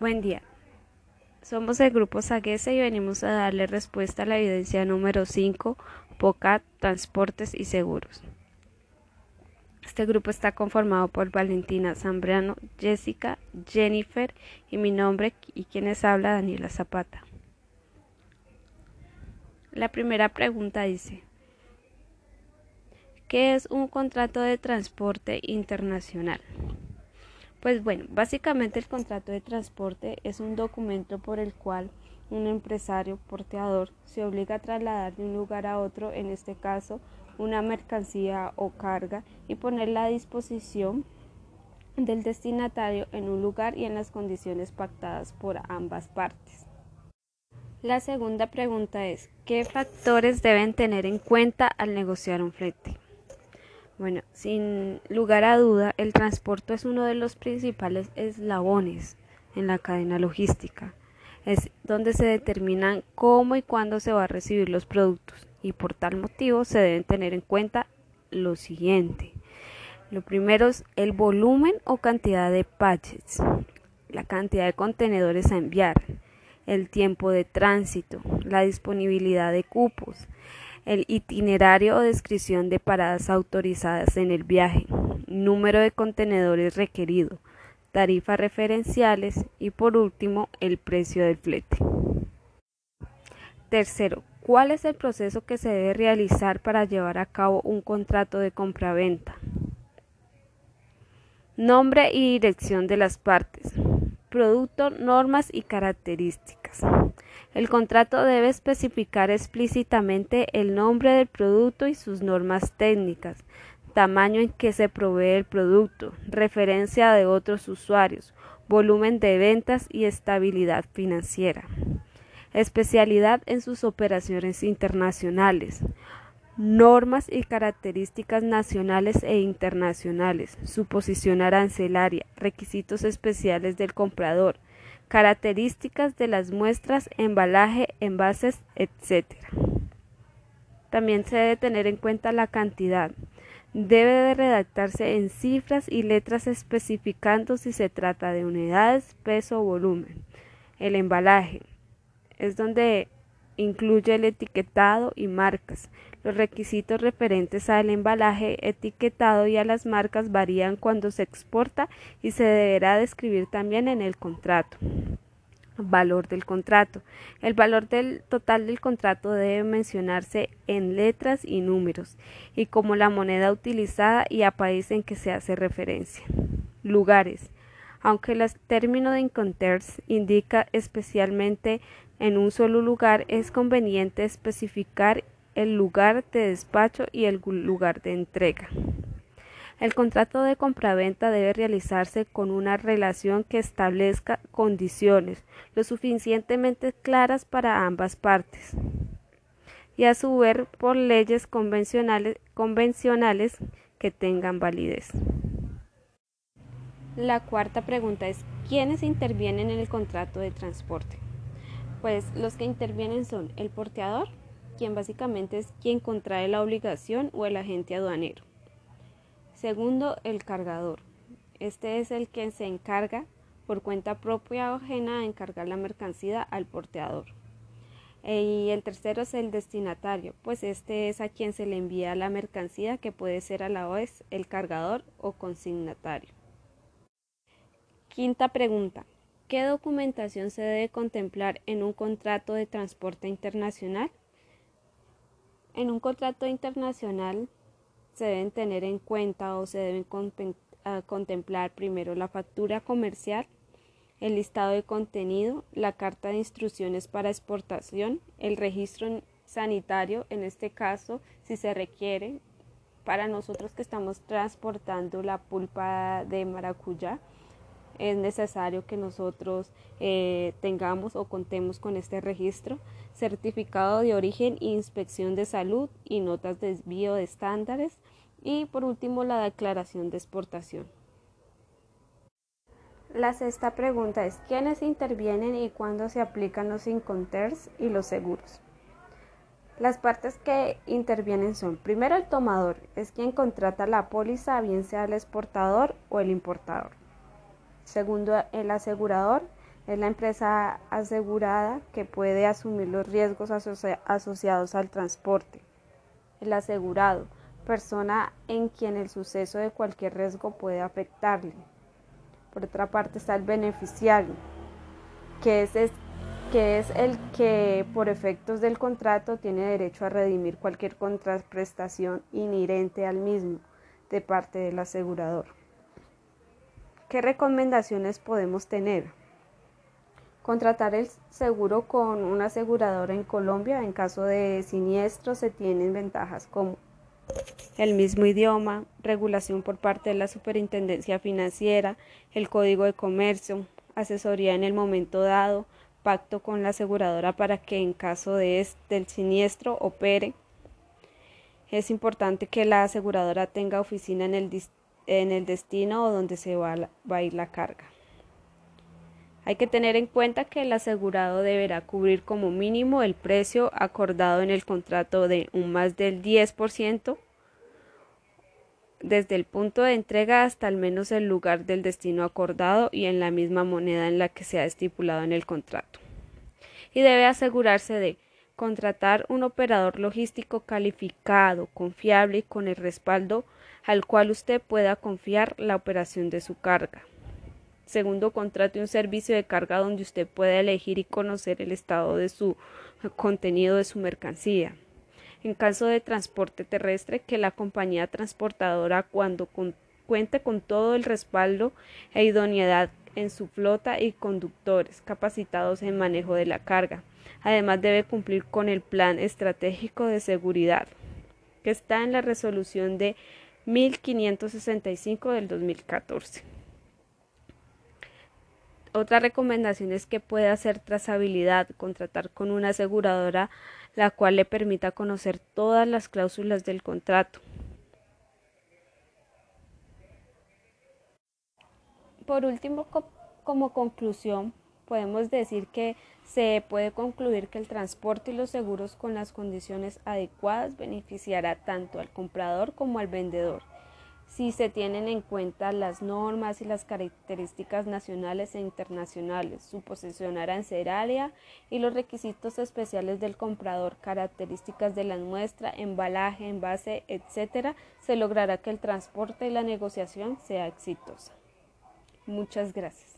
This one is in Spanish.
Buen día. Somos el grupo Saguese y venimos a darle respuesta a la evidencia número 5, POCAT, Transportes y Seguros. Este grupo está conformado por Valentina Zambrano, Jessica, Jennifer y mi nombre y quienes habla Daniela Zapata. La primera pregunta dice, ¿qué es un contrato de transporte internacional? Pues bueno, básicamente el contrato de transporte es un documento por el cual un empresario porteador se obliga a trasladar de un lugar a otro, en este caso una mercancía o carga, y ponerla a disposición del destinatario en un lugar y en las condiciones pactadas por ambas partes. La segunda pregunta es, ¿qué factores deben tener en cuenta al negociar un flete? Bueno, sin lugar a duda, el transporte es uno de los principales eslabones en la cadena logística. Es donde se determinan cómo y cuándo se va a recibir los productos y por tal motivo se deben tener en cuenta lo siguiente. Lo primero es el volumen o cantidad de patches, la cantidad de contenedores a enviar, el tiempo de tránsito, la disponibilidad de cupos, el itinerario o descripción de paradas autorizadas en el viaje, número de contenedores requerido, tarifas referenciales y por último el precio del flete. Tercero, ¿cuál es el proceso que se debe realizar para llevar a cabo un contrato de compraventa? Nombre y dirección de las partes. Producto, normas y características. El contrato debe especificar explícitamente el nombre del producto y sus normas técnicas, tamaño en que se provee el producto, referencia de otros usuarios, volumen de ventas y estabilidad financiera. Especialidad en sus operaciones internacionales. Normas y características nacionales e internacionales. Su posición arancelaria. Requisitos especiales del comprador características de las muestras, embalaje, envases, etc. También se debe tener en cuenta la cantidad. Debe de redactarse en cifras y letras especificando si se trata de unidades, peso o volumen. El embalaje es donde incluye el etiquetado y marcas. Los requisitos referentes al embalaje etiquetado y a las marcas varían cuando se exporta y se deberá describir también en el contrato. Valor del contrato. El valor del total del contrato debe mencionarse en letras y números y como la moneda utilizada y a país en que se hace referencia. Lugares. Aunque el término de Inconters indica especialmente en un solo lugar, es conveniente especificar el lugar de despacho y el lugar de entrega. El contrato de compraventa debe realizarse con una relación que establezca condiciones lo suficientemente claras para ambas partes y a su vez por leyes convencionales, convencionales que tengan validez. La cuarta pregunta es, ¿quiénes intervienen en el contrato de transporte? Pues los que intervienen son el porteador, quien básicamente es quien contrae la obligación o el agente aduanero. Segundo, el cargador. Este es el que se encarga por cuenta propia o ajena de encargar la mercancía al porteador. E, y el tercero es el destinatario, pues este es a quien se le envía la mercancía que puede ser a la vez el cargador o consignatario. Quinta pregunta. ¿Qué documentación se debe contemplar en un contrato de transporte internacional? En un contrato internacional se deben tener en cuenta o se deben ah, contemplar primero la factura comercial, el listado de contenido, la carta de instrucciones para exportación, el registro sanitario, en este caso, si se requiere, para nosotros que estamos transportando la pulpa de maracuyá, es necesario que nosotros eh, tengamos o contemos con este registro, certificado de origen inspección de salud y notas de desvío de estándares y por último la declaración de exportación. La sexta pregunta es ¿quiénes intervienen y cuándo se aplican los inconters y los seguros? Las partes que intervienen son, primero el tomador, es quien contrata la póliza, bien sea el exportador o el importador. Segundo, el asegurador Es la empresa asegurada que puede asumir los riesgos asociados al transporte. El asegurado, persona en quien el suceso de cualquier riesgo puede afectarle. Por otra parte está el beneficiario, que es, que es el que por efectos del contrato tiene derecho a redimir cualquier contraprestación inherente al mismo de parte del asegurador. ¿Qué recomendaciones podemos tener? Contratar el seguro con una aseguradora en Colombia en caso de siniestro se tienen ventajas como el mismo idioma, regulación por parte de la Superintendencia Financiera, el Código de Comercio, asesoría en el momento dado, pacto con la aseguradora para que en caso de del siniestro opere. Es importante que la aseguradora tenga oficina en el, en el destino o donde se va, a ir la carga. Hay que tener en cuenta que el asegurado deberá cubrir como mínimo el precio acordado en el contrato de un más del 10% desde el punto de entrega hasta al menos el lugar del destino acordado y en la misma moneda en la que se ha estipulado en el contrato. Y debe asegurarse de contratar un operador logístico calificado, confiable y con el respaldo al cual usted pueda confiar la operación de su carga. Segundo, contrate un servicio de carga donde usted pueda elegir y conocer el estado de su contenido de su mercancía en caso de transporte terrestre que la compañía transportadora cuando cuente con todo el respaldo e idoneidad en su flota y conductores capacitados en manejo de la carga. Además debe cumplir con el plan estratégico de seguridad que está en la resolución de 1565 del 2014. Otra recomendación es que pueda hacer trazabilidad, contratar con una aseguradora la cual le permita conocer todas las cláusulas del contrato. Por último, como conclusión, podemos decir que se puede concluir que el transporte y los seguros con las condiciones adecuadas beneficiará tanto al comprador como al vendedor si se tienen en cuenta las normas y las características nacionales e internacionales, su posesión arancelaria y los requisitos especiales del comprador, características de la muestra, embalaje, envase, etc., se logrará que el transporte y la negociación sea exitosa. Muchas gracias.